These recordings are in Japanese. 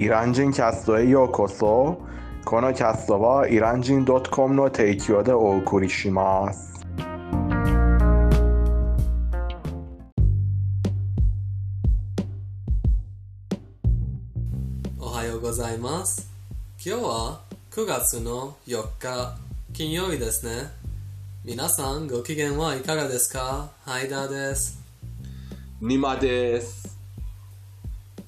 イラン人キャストへようこそこのキャストはイラン人 .com の提供でお送りしますおはようございます今日は9月の4日金曜日ですね皆さんご機嫌はいかがですかハイダーですニマです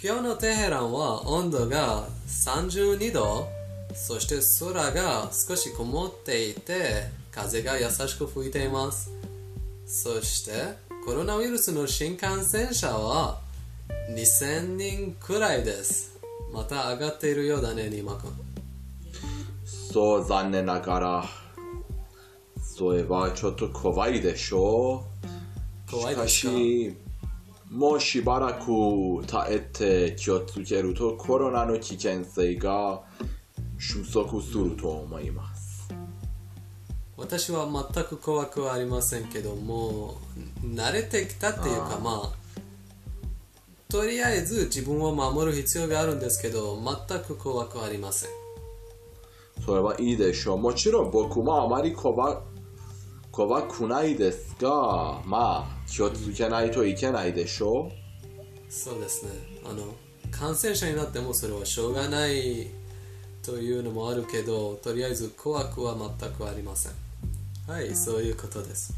今日のテヘランは温度が32度そして空が少し曇っていて風が優しく吹いています。そしてコロナウイルスの新感染者は2000人くらいです。また上がっているようだねニマ君。そう残念ながらそれはちょっと怖いでしょう。怖いでしかしもうしばらく耐えて気をつけるとコロナの危険性が収束すると思います私は全く怖くはありませんけども慣れてきたっていうかまあとりあえず自分を守る必要があるんですけど全く怖くはありませんそれはいいでしょうもちろん僕もあまり怖怖くないですがまあ気をつけないといけないでしょう。そうですね。あの感染者になってもそれはしょうがないというのもあるけどとりあえず怖くは全くありません。はいそういうことです。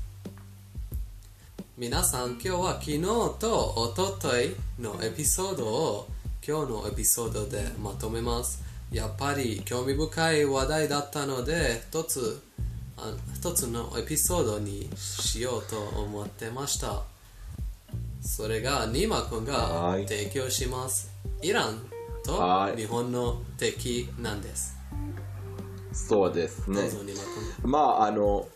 皆さん今日は昨日と一昨日のエピソードを今日のエピソードでまとめます。やっぱり興味深い話題だったので一つ一つのエピソードにしようと思ってました。それがニーマ君がはい。提供します。イランとはい。日本の敵なんです。そうですね。まああの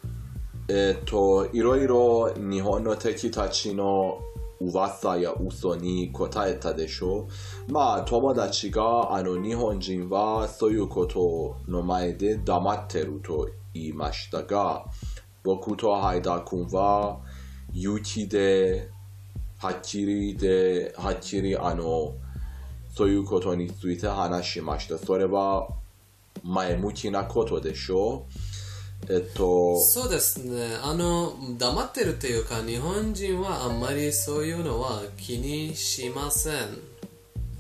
えっ、といろいろ日本の敵たちの噂や嘘に答えたでしょう。まあ友達があの日本人はそういうことの前で黙ってると言いましたが僕とハイダー君は勇気ではっきりではっきりあのそういうことについて話しました。それは前向きなことでしょう。えっとそうですね。あの黙ってるっていうか日本人はあんまりそういうのは気にしません。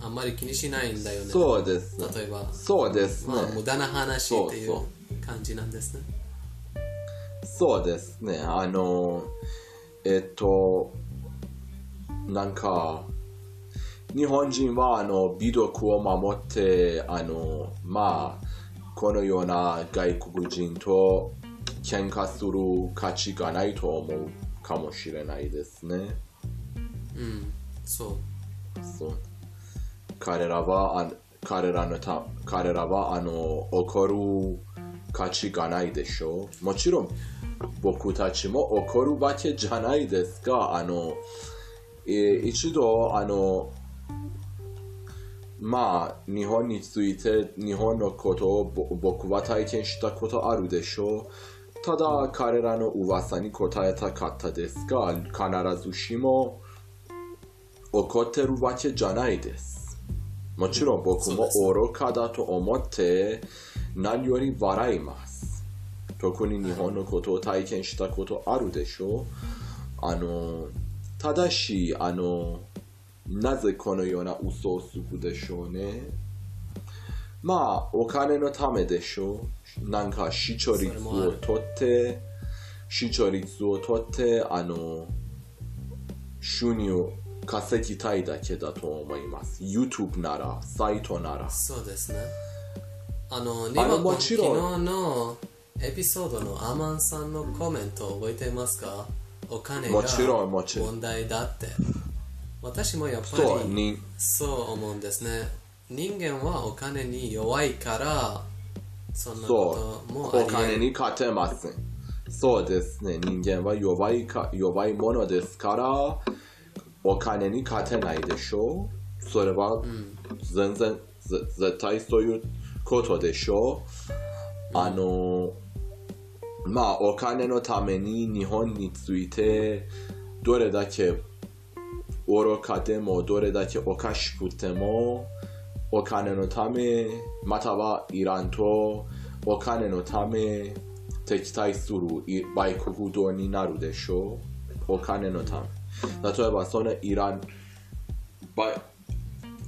あんまり気にしないんだよね。そうです。ね例えば、そうですね。まあ、無駄な話っていうそう感じなんですね。そうですね。あのえっとなんか日本人はあの美徳を守ってあのまあこのような外国人と喧嘩する価値がないと思うかもしれないですね。うんそう。そう。彼らはあ彼らのた彼らはあの怒る価値がないでしょうもちろん僕たちも怒るわけじゃないですがあの、えー一度あのまあ日本について日本のことをぼ僕は体験したことあるでしょうただ彼らの噂に答えたかったですが必ずしも怒ってるわけじゃないです。もちろん僕も愚かだと思って何より笑います。特に日本のことを体験したことあるでしょう。あの、ただし、あの、なぜこのような嘘をつくでしょうね。まあ、お金のためでしょう。なんか視聴率を取って、視聴率を取って、あの、収入を稼ぎたいだけだと思います。YouTube なら、サイトなら。そうですねあのあのニーマ君もちろん。昨日のエピソードのアマンさんのコメント覚えていますか？お金が問題だって。私もやっぱりに、そう思うんですね。人間はお金に弱いからそんなこともありお金えに勝てません。そうですね、人間は弱いか弱いものですから、お金に勝てないでしょう。それは全然、ぜ絶対そういうことでしょう。あの、まあ、お金のために日本について、どれだけ愚かでもどれだけおかしくてもお金のためまたはイランとお金のため敵対する売国道になるでしょうお金のため例えばそのイラン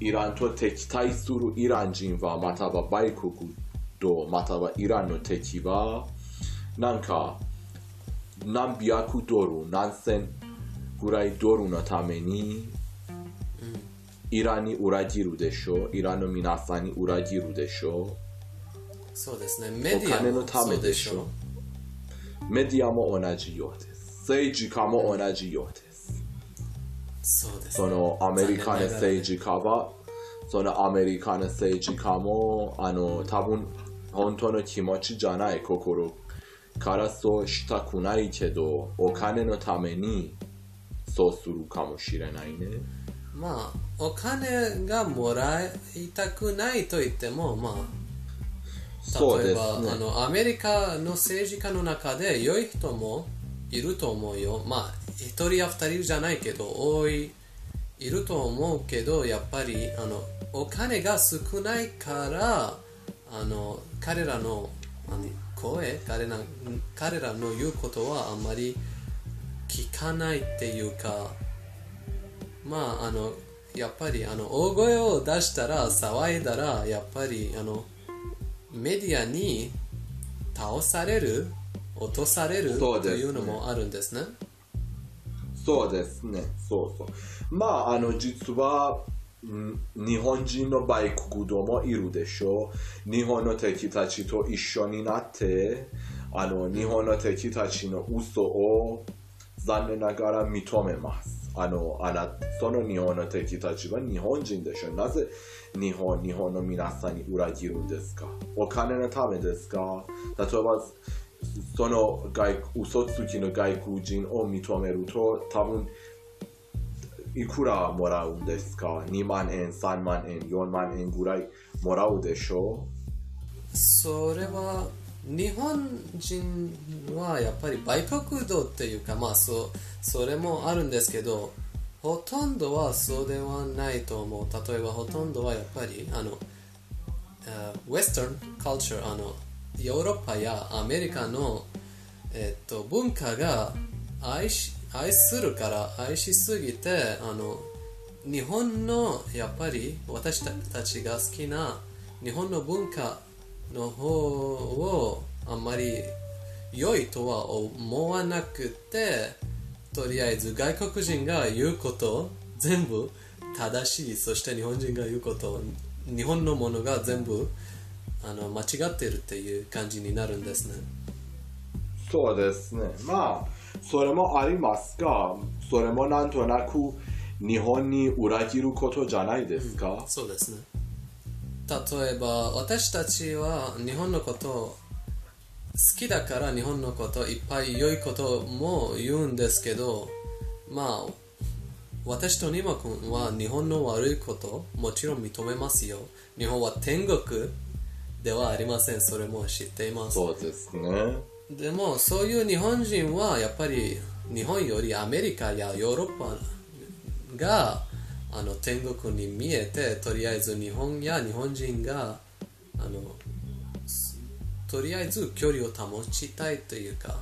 イランと敵対するイラン人はまたは売国道またはイランの敵はなんか何百ドル何千ぐらいドルのためにイランに裏切るでしょうイランの皆さんに裏切るでしょうそうですねメディアもそうでしょうメディアも同じようです政治家も同じようですそうです、ね、そのアメリカの政治家はそのアメリカの政治家もあの多分本当の気持ちじゃない心からそうしたくないけどお金のためにそうするかもしれないね。まあお金がもらいたくないと言ってもまあ例えば、ね、あのアメリカの政治家の中で良い人もいると思うよ。まあ1人や2人じゃないけど多いいると思うけどやっぱりあのお金が少ないからあの彼らの声彼ら彼らの言うことはあんまり聞かないっていうかまああのやっぱりあの大声を出したら騒いだらやっぱりあのメディアに倒される落とされるというのもあるんですねそうですね。そうそう。まああの実は日本人のバイク道もいるでしょ？う日本の敵たちと一緒になってあの日本の敵たちの嘘を残念ながら認めます。あのあなその日本の敵たちは日本人でしょ？うなぜ日本日本の皆さんに裏切るんですか？お金のためですか？例えばその外嘘つきの外国人を認めると多分いくらもらうんですか ?2 万円、3万円、4万円ぐらいもらうでしょうそれは日本人はやっぱり売国度っていうかまあそそれもあるんですけどほとんどはそうではないと思う例えばほとんどはやっぱりあの、ウェスタンカルチャーあのヨーロッパやアメリカの、えっと、文化が愛し愛するから愛しすぎてあの日本のやっぱり私たちが好きな日本の文化の方をあんまり良いとは思わなくてとりあえず外国人が言うこと全部正しいそして日本人が言うこと日本のものが全部あの間違ってるっていう感じになるんですね。そうですね。まあそれもありますがそれもなんとなく日本に裏切ることじゃないですか、うん、そうですね。例えば私たちは日本のこと好きだから日本のこといっぱい良いことも言うんですけどまあ私とニマ君は日本の悪いこともちろん認めますよ。日本は天国ではありません。それも知っています。そうですね。でもそういう日本人はやっぱり日本よりアメリカやヨーロッパがあの天国に見えてとりあえず日本や日本人があのとりあえず距離を保ちたいというか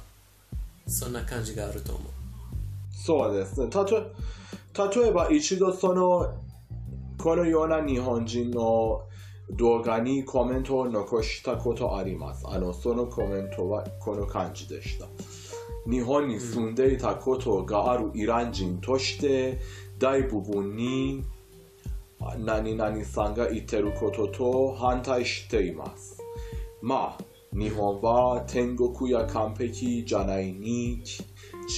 そんな感じがあると思う。そうですね。例えば一度そのこのような日本人の動画にコメントを残したことありますあのそのコメントはこの感じでした日本に住んでいたことがあるイラン人として大部分に何々さんが言ってることと反対しています。まあ、日本は天国や完璧じゃないに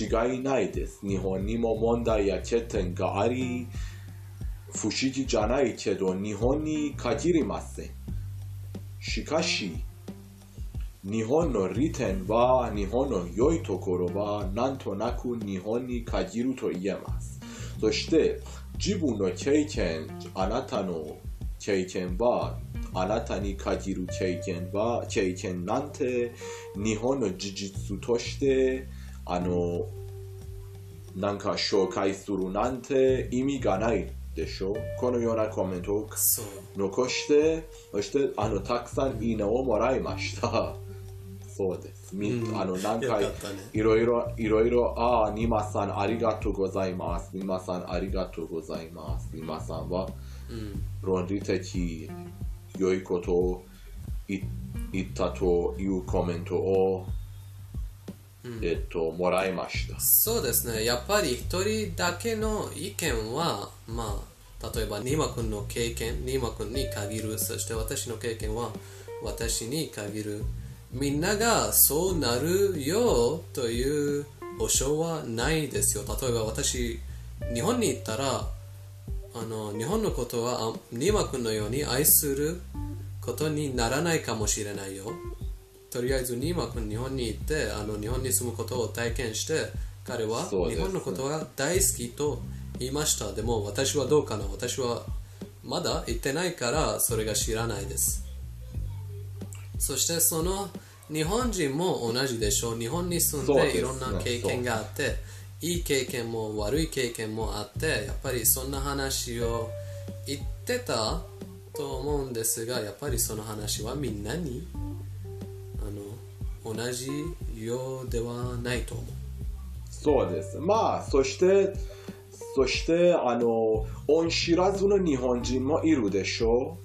違いないです。日本にも問題や欠点があり、不思議じゃないけど日本に限りません。しかし、日本の利点は、日本の良いところは、なんとなく日本に限ると言えます。そして自分の経験あなたの経験はあなたに限る経験は経験なんて日本の事実としてあのなんか紹介するなんて意味がないでしょこのようなコメントを残して、そして、あの、たくさんいいねをもらいました。そうです。み、うんあの、何回ね、いろいろ、いろいろ、ああ、ニマさんありがとうございます。ニマさんありがとうございます。ニマさんは、うん論理的、良いことをい言ったというコメントを、えっと、もらいました。そうですね。やっぱり一人だけの意見はまあ例えばニーマ君の経験ニーマ君に限るそして私の経験は私に限る。みんながそうなるよという保証はないですよ。例えば私日本に行ったらあの日本のことはあニーマ君のように愛することにならないかもしれないよとりあえずニーマ君日本に行ってあの日本に住むことを体験して彼は日本のことが大好きと言いました。でも私はどうかな私はまだ行ってないからそれが知らないです。そしてその日本人も同じでしょう。日本に住んでいろんな経験があっていい経験も悪い経験もあってやっぱりそんな話を言ってたと思うんですがやっぱりその話はみんなに同じようではないと思うそうです。まあ、そして、そして、あの、恩知らずの日本人もいるでしょ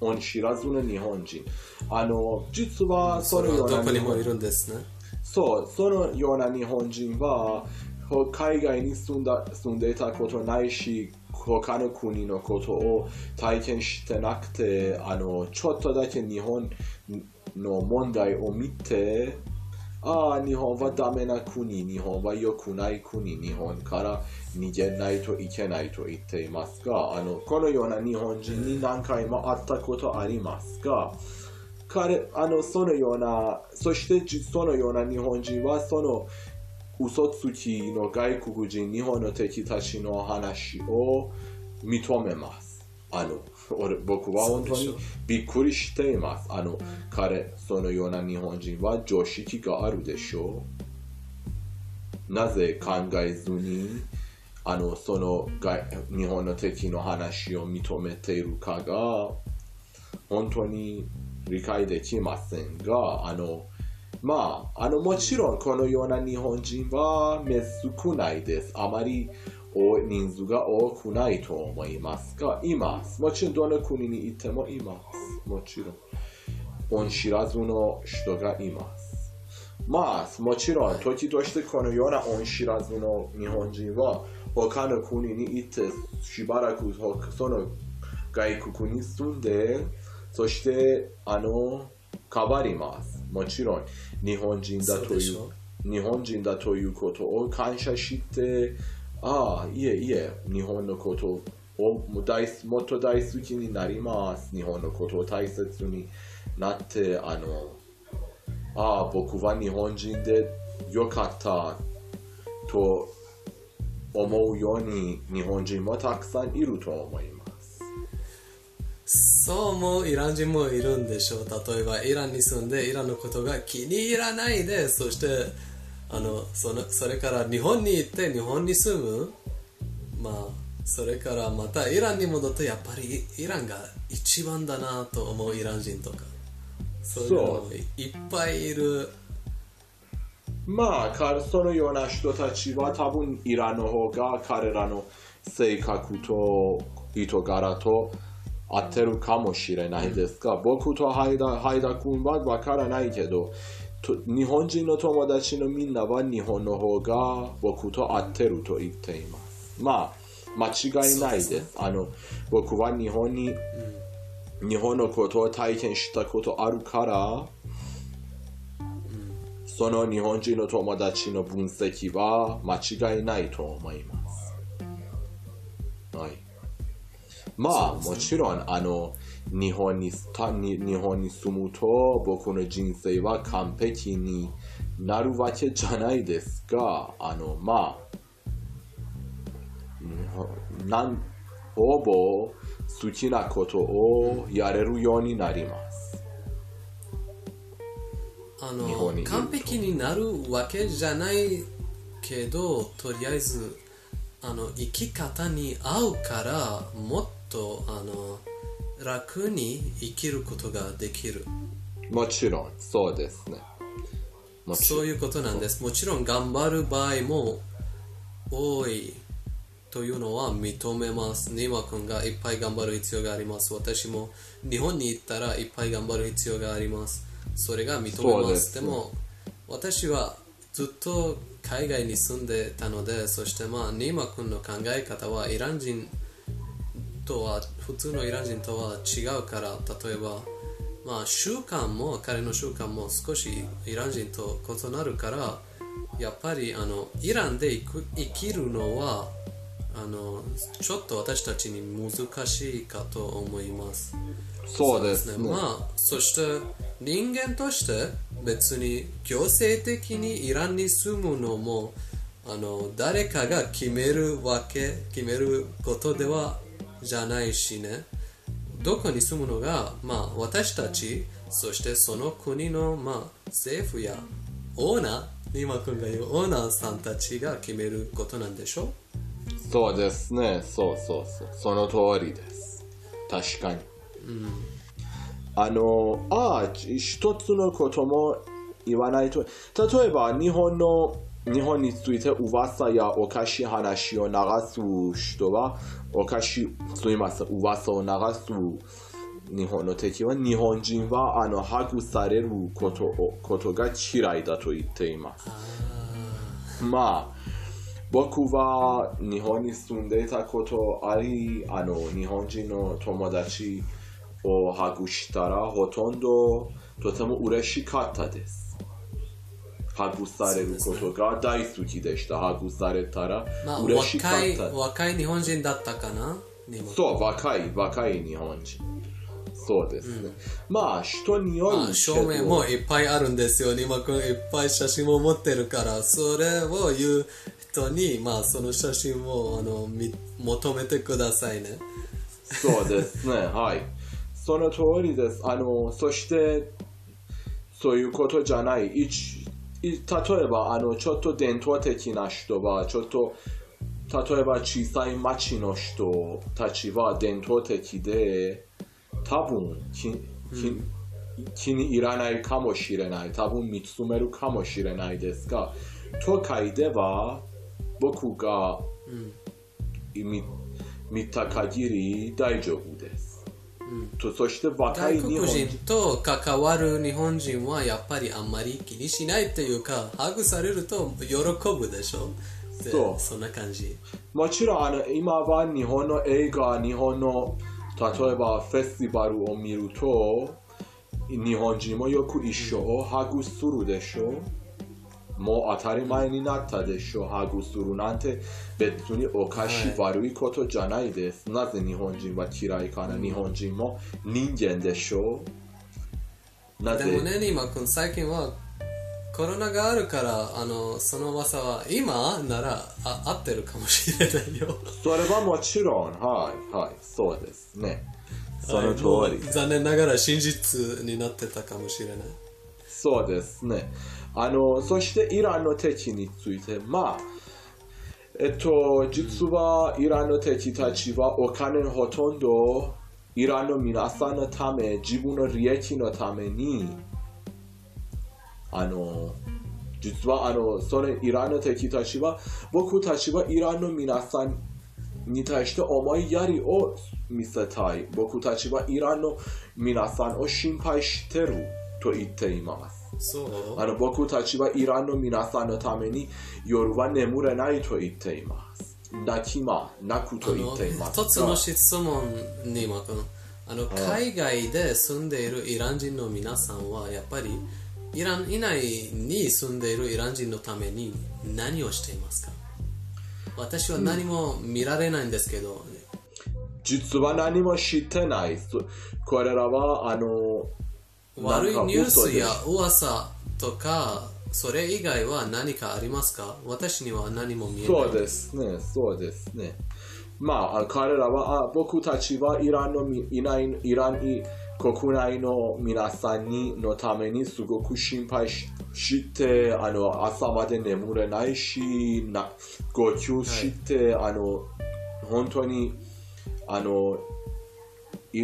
う。恩知らずの日本人。あの、実はそのようなはどこにもい日本るんですねそう、そのような日本人は、ほ海外に住んだ住んでいたことないし、他の国のことを体験してなくて、あの、ちょっとだけ日本の問題を見て、ああ、日本はダメな国、日本は良くない国、日本から逃げないといけないと言っていますが、あの、このような日本人に何回も会ったことありますが、彼、あの、そのような、そしてそのような日本人は、その、嘘つきの外国人、日本の敵たちの話を認めます。あの、俺僕は本当にびっくりしています。あの、彼、そのような日本人は常識があるでしょう。なぜ考えずに、あの、その外日本の敵の話を認めているかが、本当に理解できませんが、あの、まあ、あの、もちろんこのような日本人は少ないです。あまり人数が多くないと思いますが、います。もちろんどの国にいてもいます。もちろん。恩知らずの人がいます。まあ、もちろん、時としてこのような恩知らずの日本人は、他の国に行ってしばらくその外国に住んで、そして、あの、変わります。もちろん、日本人だというでしょ、日本人だということを感謝して、ああ、いえいえ、日本のことをも大もっと大好きになります。日本のことを大切になって、あの、ああ、僕は日本人でよかったと思うように日本人もたくさんいると思います。そうもイラン人もいるんでしょう例えばイランに住んでイランのことが気に入らないでそしてあのそのそれから日本に行って日本に住む。まあそれからまたイランに戻ってやっぱりイランが一番だなと思うイラン人とか。そういうのもいっぱいいる。まあ、そのような人たちは多分イランの方が彼らの性格と人柄と合ってるかもしれないですが、僕とハイダハイダ君はわからないけど、日本人の友達のみんなは日本の方が僕と合ってると言っています。まあ、間違いないでですあの僕は日本に、日本のことを体験したことあるから、その日本人の友達の分析は間違いないと思います。はい。まあ、もちろん、あの、日本にたに日本に住むと僕の人生は完璧になるわけじゃないですが、あの、まあ、うんなんほぼ好きなことをやれるようになります。あの完璧になるわけじゃないけどとりあえずあの生き方に合うからもっとあの楽に生きることができる。もちろんそうですね。そういうことなんです。もちろん頑張る場合も多いというのは認めます。ニマ君がいっぱい頑張る必要があります。私も日本に行ったらいっぱい頑張る必要があります。それが認めます。でも私はずっと海外に住んでたのでそしてまあニーマ君の考え方はイラン人とは普通のイラン人とは違うから例えばまあ習慣も彼の習慣も少しイラン人と異なるからやっぱりあのイランで生きるのはあのちょっと私たちに難しいかと思います。そうですね。まあそして人間として別に強制的にイランに住むのもあの誰かが決めるわけ決めることではじゃないしね。どこに住むのが、まあ、私たちそしてその国の、まあ、政府やオーナー今君が言うオーナーさんたちが決めることなんでしょ？そうですね。そうそうそう。その通りです。確かに、あのああ一つのことも言わないと例えば日本の日本について噂やおかしい話を流す人はおかしいすみません噂を流す日本の敵は日本人はあのハグされることをことが嫌いだと言っていますまあ僕は日本に住んでいたことありあの日本人の友達をハグしたらほとんどとても嬉しかったですハグされることが大好きでしたハグされたらまあ嬉しか若いった、若い日本人だったかな？そう若い若い日本人そうですね、まあ人によるまあ、証明もいっぱいあるんですよ。ニマ君いっぱい写真も持ってるから、それを言う人に、まあ、その写真をあのみ求めてくださいね。そうですね、はい。その通りです。あの、そして、そういうことじゃない。一い例えば、あの、ちょっと伝統的な人は、ちょっと、例えば小さい町の人たちは伝統的で、多分気気気に入らないかもしれない。多分見つめるかもしれないですが、都会では僕が見見た限り大丈夫です。とそして若い外日本国人。人と関わる日本人はやっぱりあんまり気にしないっていうか、ハグされると喜ぶでしょ。でそう。そんな感じ。もちろんあの今は日本の映画、日本の例えばフェスティバルを見ると日本人もよく一緒をハグするでしょもう当たり前になったでしょハグするなんて別におかしいは悪いことじゃないです。なぜ日本人は嫌いかな日本人も人間でしょなぜ？でもね、ニマ君、最近はコロナがあるから、あのその噂は今ならあ合ってるかもしれないよ。それはもちろん、はい、はい、そうですね。その通り。残念ながら真実になってたかもしれない。そうですね。あの、そしてイランの敵について、まあ、えっと、実はイランの敵たちはお金ほとんどイランの皆さんのため、自分の利益のために、あの、実はあの、そのイランの敵たちは、僕たちはイランの皆さんに対して思いやりを見せたい。僕たちはイランの皆さんを心配してると言っています。そうあの？僕たちはイランの皆さんのために夜は眠れないと言っています。泣きま、泣くと言っています。一つの質問にマ君あの海外で住んでいるイラン人の皆さんはやっぱりイラン以内に住んでいるイラン人のために何をしていますか？私は何も見られないんですけど、実は何も知ってない。そこれらは、あの、悪いニュースや噂とかそれ以外は何かありますか？私には何も見えない。そうですね、そうですね。まあ、あ彼らは、あ僕たちはイランのみいないイランに国内の皆さんにのためにすごく心配しして、あの、朝まで眠れないし、な号泣して、あの、本当に、あの、い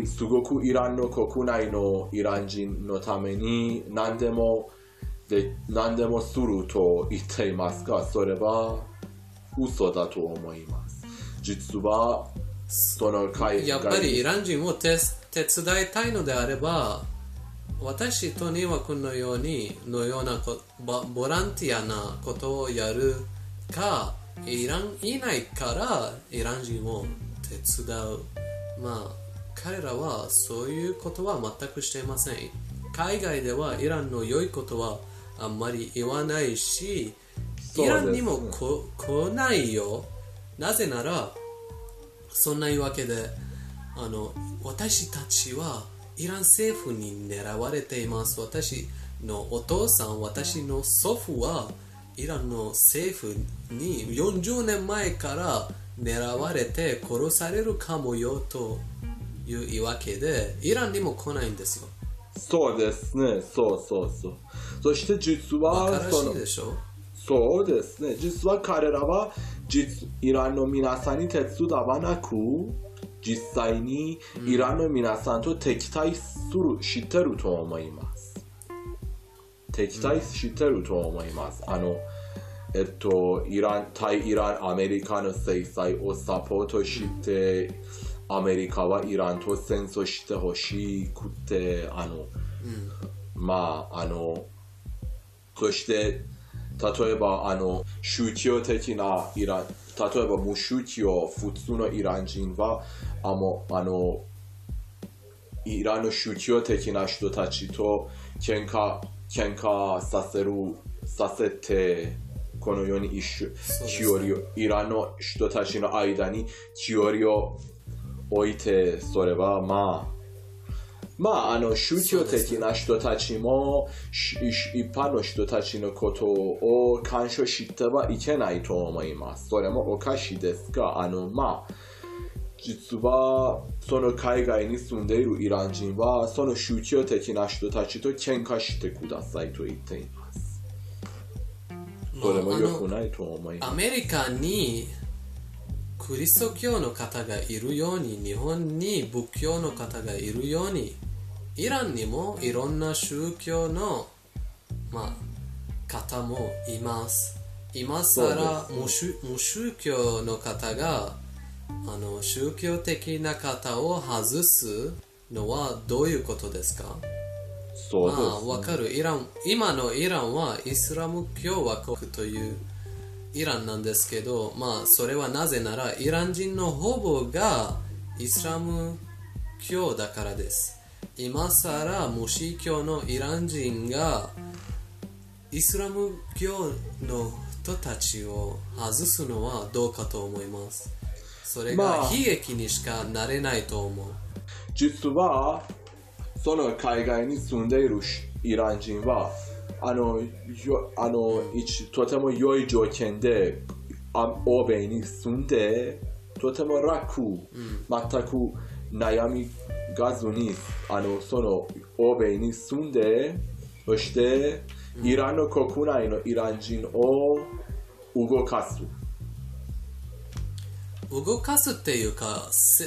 すごくイランの国内のイラン人のために何でもで何でもすると言っていますが、それは嘘だと思います。実は、その海やっぱりイラン人を手手伝いたいのであれば、私とにはこのようにのようなこボボランティアなことをやるか、イランいないからイラン人を手伝う。まあ、彼らはそういうことは全くしていません。海外ではイランの良いことはあんまり言わないし、イランにもこ来ないよ。なぜなら、そんな言い訳であの私たちはイラン政府に狙われています私のお父さん私の祖父はイランの政府に40年前から狙われて殺されるかもよという言い訳でイランにも来ないんですよそうですね、そうそうそう。そして実は、らそのしいでしょ？そうですね。実は彼らは実イランの皆さんに手伝わなく、実際にイランの皆さんと敵対する、知ってると思います。敵対してると思います。あの、えっと、イラン、対イラン、アメリカの制裁をサポートして、アメリカはイランと戦争してほしくて、あの、まあ、あの、そして、例えば、あの、宗教的なイラン、例えば無宗教、普通のイラン人は、あの、あのイランの宗教的な人たちと喧嘩、喧嘩させる、させて、このように一緒、ね。イランの人たちの間に距離を置いて、それはまあ、まあ、あの、宗教的な人たちも、し一般の人たちのことを干渉してはいけないと思います。それもおかしいですが、あの、まあ、実は、その海外に住んでいるイラン人は、その宗教的な人たちと喧嘩してくださいと言っています。それも良くないと思います。アメリカにクリスト教の方がいるように日本に仏教の方がいるようにイランにもいろんな宗教の、まあ、方もいます。今更無宗無宗教の方があの宗教的な方を外すのはどういうことですか？そうです、まあ、わかる。イラン、今のイランはイスラム共和国というイランなんですけど、まあ、それはなぜなら、イラン人のほぼがイスラム教だからです。今更、無宗教のイラン人がイスラム教の人たちを外すのはどうかと思います。それまあが悲劇にしかなれないと思う。実はその海外に住んでいるしイラン人はあのよあの一とても良い条件であ欧米に住んでとても楽、全く悩みがずにあのその欧米に住んでそしてイランの国内のイラン人を動かす。動かすっていうか、せ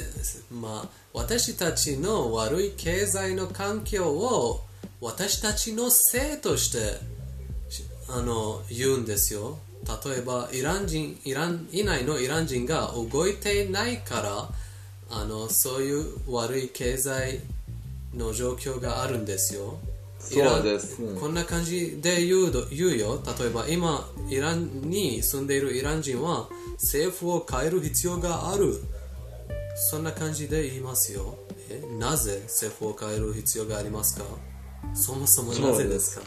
まあ、私たちの悪い経済の環境を私たちのせいとしてしあの言うんですよ。例えばイラン人イラン以内のイラン人が動いていないからあのそういう悪い経済の状況があるんですよ。そうですねこんな感じで言うど言うよ。例えば今、イランに住んでいるイラン人は政府を変える必要がある。そんな感じで言いますよ。えなぜ政府を変える必要がありますか？そもそもなぜですか？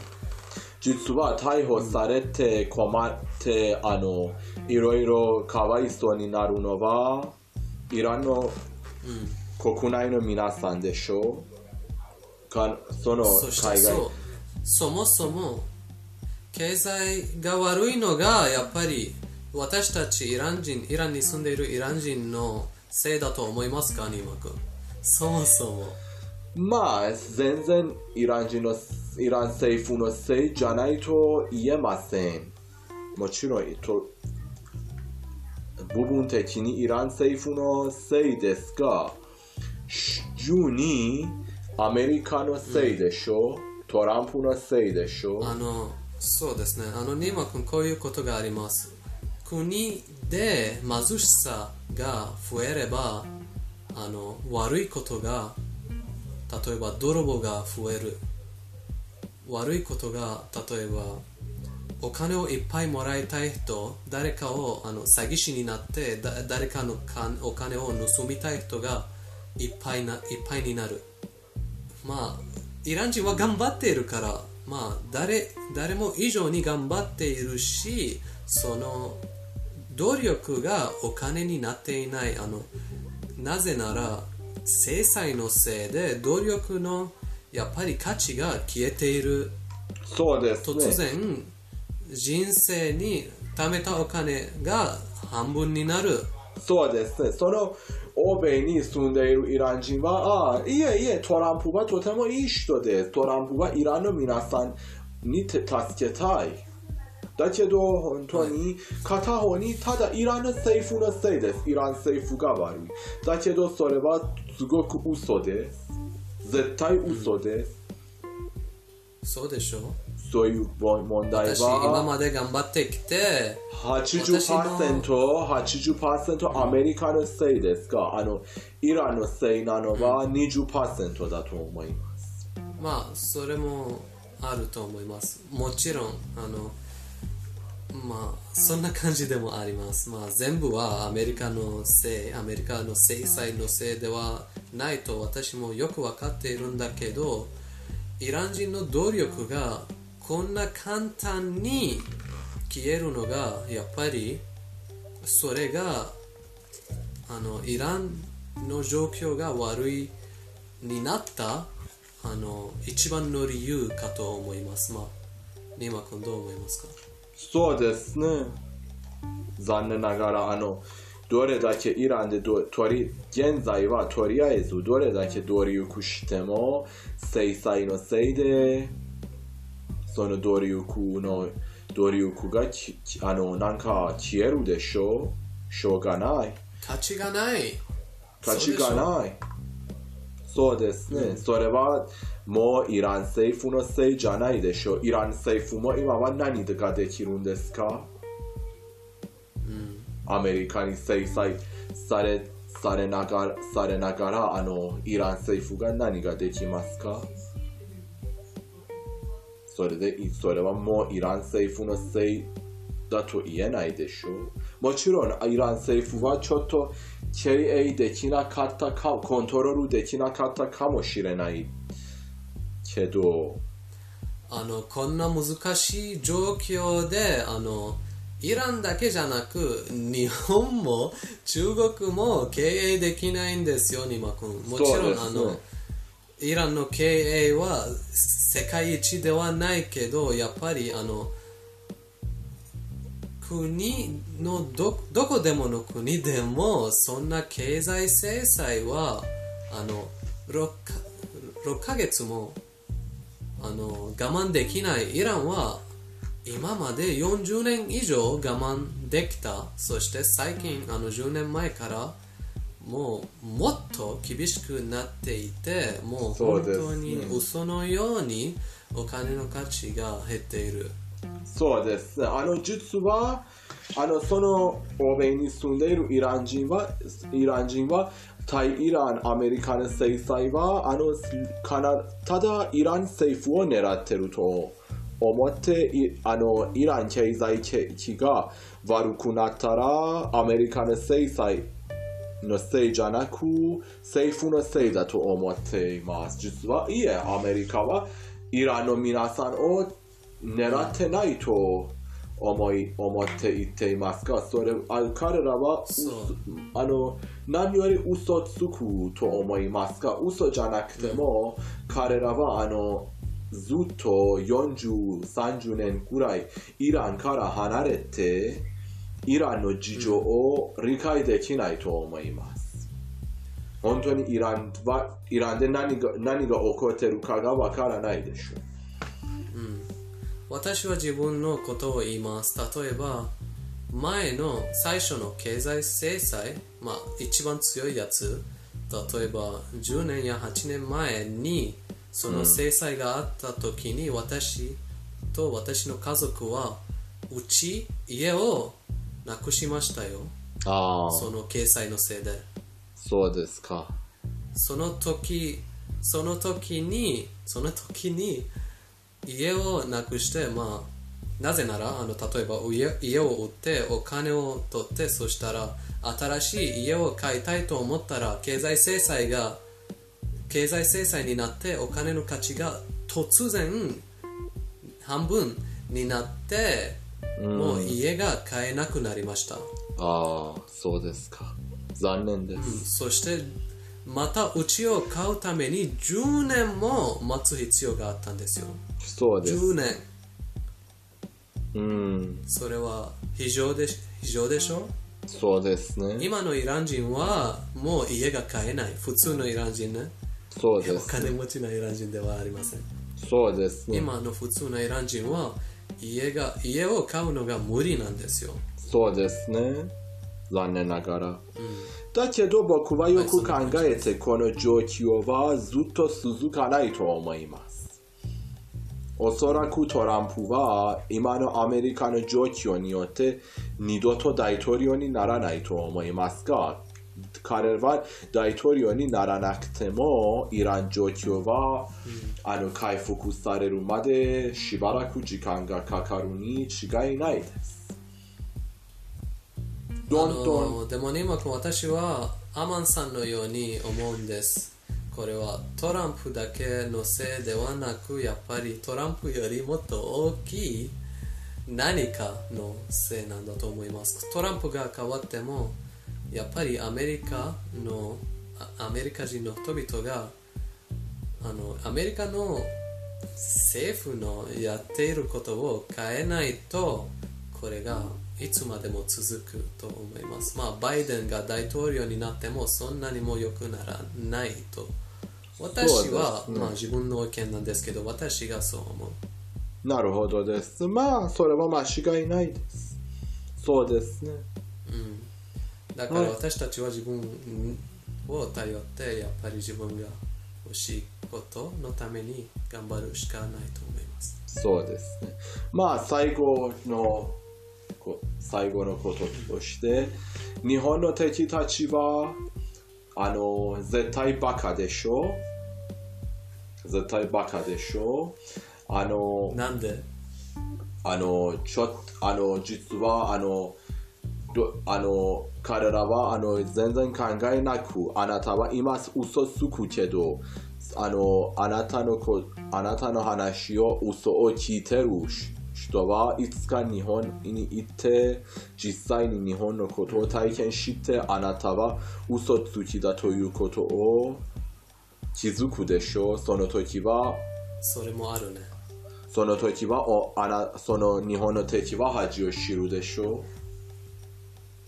実は逮捕されて困ってあのいろいろかわいそうになるのはイランの国内の皆さんでしょう。かその海外。そもそも経済が悪いのがやっぱり私たちイラン人イランに住んでいるイラン人のせいだと思いますかニーマ君？そもそもまあ全然イラン人のイラン政府のせいじゃないと言えません。もちろんと部分的にイラン政府のせいですが順にアメリカのせいでしょ、う。トランプのせいでしょあのそうですね。あのニーマ君こういうことがあります。国で貧しさが増えればあの悪いことが例えば泥棒が増える。悪いことが例えばお金をいっぱいもらいたい人誰かをあの詐欺師になって誰かのかお金を盗みたい人がいっぱいないっぱいになる。まあイラン人は頑張っているからまあ誰誰も以上に頑張っているしその努力がお金になっていない。あのなぜなら制裁のせいで努力のやっぱり価値が消えているそうですね突然人生に貯めたお金が半分になるそうですね。その欧米に住んでいるイラン人は、ああ、いえいえ、トランプはとてもいい人です。トランプはイランの皆さんに助けたい。だけど、本当に片方にただイランの政府のせいです。イラン政府が悪い。だけど、それはすごく嘘です。絶対嘘です。そうでしょそういう問題私今は。まで頑張ってきて80%、80%アメリカのせいですが、あの、イランのせいなのは20%だと思います。まあそれもあると思いますもちろんあのまあそんな感じでもありますまあ全部はアメリカのせいアメリカの制裁のせいではないと私もよく分かっているんだけどイラン人の努力がこんな簡単に消えるのがやっぱりそれがあのイランの状況が悪いになったあの一番の理由かと思います。まあ、ニマ君どう思いますか？そうですね。残念ながら、あの、どれだけイランでどとり現在はとりあえずどれだけ努力しても制裁のせいでその努力の努力がきあのなんか消えるでしょう？しょうがない。価値がない。価値がない。そうですね、それはもうイラン政府のせいじゃないでしょうイラン政府も今は何ができるんですかアメリカに制裁されされながらされながらあのイラン政府が何ができますかそれでそれはもうイラン政府のせいだと言えないでしょうもちろんイラン政府はちょっと経営できなかったかコントロールできなかったかもしれないけどあのこんな難しい状況であのイランだけじゃなく日本も 中国も経営できないんですよ、ニマ君。もちろん、ねあのイランの経営は世界一ではないけど、やっぱりあの国のどどこでもの国でもそんな経済制裁はあの 6, か6ヶ月もあの我慢できないイランは今まで40年以上我慢できた。そして最近あの10年前からもうもっと厳しくなっていてもう本当に嘘のようにお金の価値が減っている。そうです。ね。あの、実は、あの、その欧米に住んでいるイラン人は、イラン人は、対イラン、アメリカの制裁は、あの、かなただイラン政府を狙ってると思って、あの、イラン経済景気が悪くなったら、アメリカの制裁のせいじゃなく、政府のせいだと思っています。実は、いえ、アメリカはイランの皆さんを狙ってないと思い思って言っていますが、それあ彼らは嘘そうあの何より嘘つくと思いますが、嘘じゃなくても、彼らはあのずっと40、30年くらいイランから離れて、イランの事情を理解できないと思います。本当にイランはイランで何が何が起こってるかがわからないでしょう。私は自分のことを言います。例えば、前の最初の経済制裁、まあ一番強いやつ、例えば10年や8年前にその制裁があった時に私と私の家族はうち、家をなくしましたよ。ああ、その経済のせいで。そうですか。その時、その時に、その時に家をなくして、まあ、なぜなら、あの例えば家家を売ってお金を取って、そしたら新しい家を買いたいと思ったら、経済制裁が、経済制裁になってお金の価値が突然半分になって、もう家が買えなくなりました。ああ、そうですか。残念です。そしてまた家を買うために10年も待つ必要があったんですよそうです。10年うん、それは非常で非常でしょ？そうですね。今のイラン人はもう家が買えない普通のイラン人ねおそうです。金持ちのイラン人ではありませんそうですね。今の普通のイラン人は家が家を買うのが無理なんですよそうですね。残念ながら。だけど僕はよく考えてこの状況はずっと続かないと思います。おそらくトランプは今のアメリカの状況によって二度と大統領にならないと思いますが、彼は大統領にならなくてもイラン状況は、あの回復されるまでしばらく時間がかかるに違いないです。どんどんでもね今私はアマンさんのように思うんですこれはトランプだけのせいではなくやっぱりトランプよりもっと大きい何かのせいなんだと思います。トランプが変わってもやっぱりアメリカのアメリカ人の人々があのアメリカの政府のやっていることを変えないとこれがいつまでも続くと思います。まあバイデンが大統領になってもそんなにも良くならないと。私は、まあ自分の意見なんですけど私がそう思うなるほどです。まあ、それは間違いないです。そうですね。だから私たちは自分を頼ってやっぱり自分が欲しいことのために頑張るしかないと思いますそうですね。まあ、最後の、こ最後のこととして、日本の敵たちは、あの、絶対バカでしょ絶対バカでしょあの、なんであの、ちょっあの、実は、あの、どあの、彼らは、あの、全然考えなく、あなたは今嘘つくけど、あの、あなたのこ、あなたの話を嘘を聞いてる人はいつか日本に行って、実際に日本のことを体験して、あなたは嘘つきだということを気づくでしょう。その時は、それもあるねその時はおあなその日本の敵は恥を知るでしょ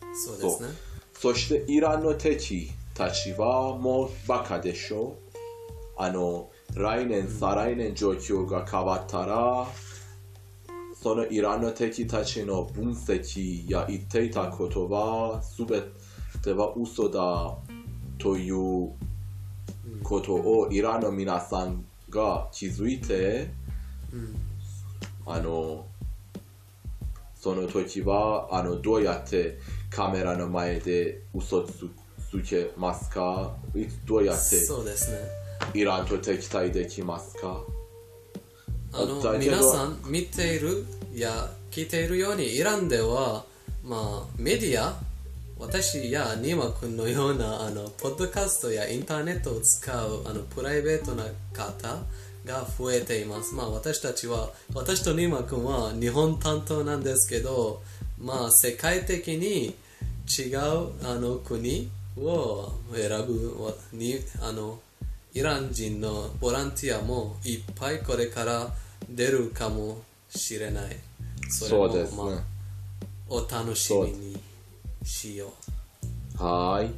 う。そうですねそしてイランの敵たちはもうバカでしょう。あの、来年、再来年状況が変わったら、そのイランの敵たちの分析や言っていたことは全ては嘘だということをイランの皆さんが気づいて、あの、その時はあのどうやってカメラの前で嘘つつけますかどうやってイランと敵対できますかあの皆さん見ているや聞いているようにイランでは、まあ、メディア私やニーマ君のようなあのポッドキャストやインターネットを使うあのプライベートな方が増えています、まあ、私たちは私とニーマ君は日本担当なんですけど、まあ、世界的に違うあの国を選ぶわにあのイラン人のボランティアもいっぱいこれから出るかもしれない。それもですね、まあ、お楽しみにしよう。はい。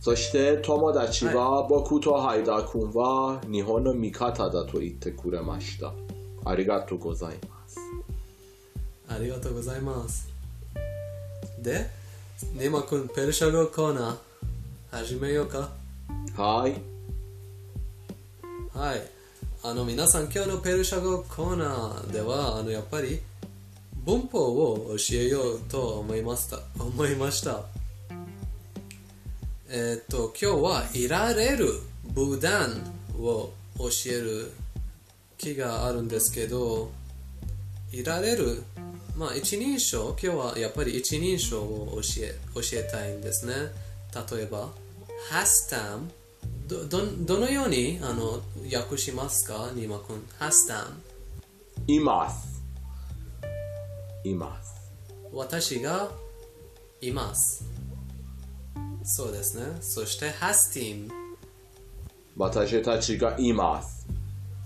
そして友達は僕とハイダ君は日本の味方だと言ってくれました。ありがとうございます。ありがとうございます。でネマ君ペルシャ語コーナー始めようか。はい。はい。あの皆さん今日のペルシャ語コーナーではあのやっぱり文法を教えようと思いました。思いました。えっと今日はいられるブダンを教える気があるんですけどいられるまあ一人称今日はやっぱり一人称を教え教えたいんですね例えば hastam どどどのようにあの訳しますか？ニマ君 hastam います。います。私がいます。そうですね。そして hastim 私たちがいます。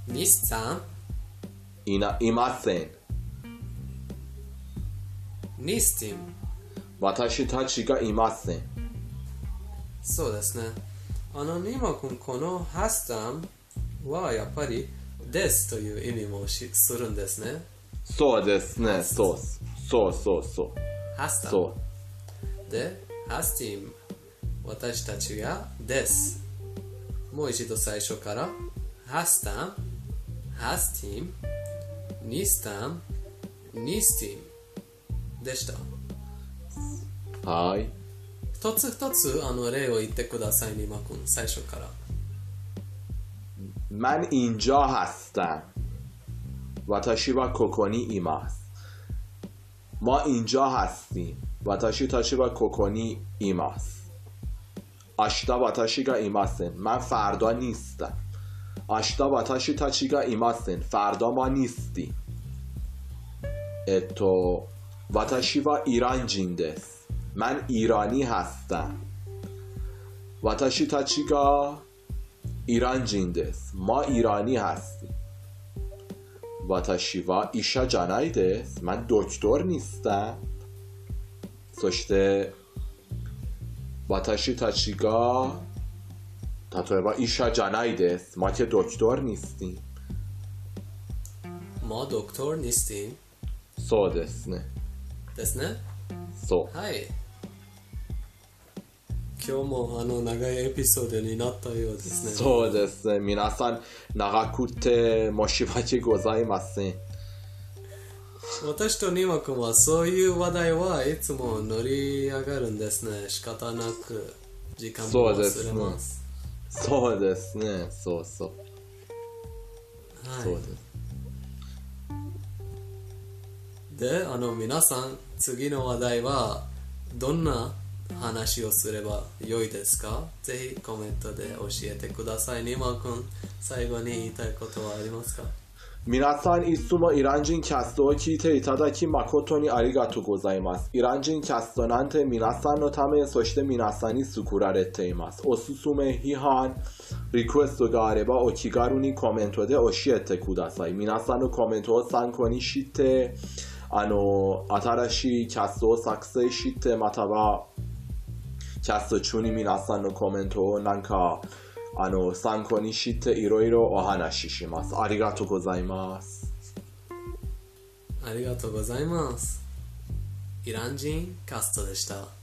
nistam いないません。nistim 私たちがいません。そうですねあのニマ君この hastam はやっぱりですという意味もしするんですね。そうですね。そう。そうそうそう。hastam そう。で、ハスティム、私たちがです。もう一度最初から、ハスタム、ハスティム、ニスタム、ニスティムでした。はい一つ一つあの例を言ってください、ニマ君、最初から。 من اینجا هستم واتاشی و کوکونی ایماست ما اینجا هستیم واتاشی تاشی و کوکونی ایماست آشتا واتاشی گا ایماستن من فردا نیستم آشتا واتاشی تاچی گا ایماستن فردا ما نیستیم اتو واتاشی و ایران جیندس من ایرانی هستم. واتاشی تاچیگا ایران جیندس. ما ایرانی هستیم. واتاشی وا ایشا جانایدس. من دکتر نیستم. سوشته واتاشی تاچیگا تاتویبا ایشا جانایدس. ما که دکتر نیستیم. ما دکتر نیستیم. سو دسنه. دسنه؟ سو. های 今日もあの長いエピソードになったようですね。そうです。ね皆さん長くて申し訳ございません。私とニワ君はそういう話題はいつも乗り上がるんですね。仕方なく時間もそうですね。忘れます。そうですね。そうそう。はい、そうです。で、あの皆さん、次の話題はどんな話をすれば良いですか？ぜひコメントで教えてください。ニワ君、最後に言いたいことはありますか？皆さんいつもイラン人キャストを聞いていただき誠にありがとうございます。イラン人キャストなんて皆さんのため、そして皆さんに作られています。おすすめ批判、リクエストがあればお気軽にコメントで教えてください。皆さんのコメントを参考にして、あの、新しいキャストを作成して、または、キャスト中に皆さんのコメントをなんか、あの、参考にしていろいろお話しします。ありがとうございます。ありがとうございます。イラン人カストでした。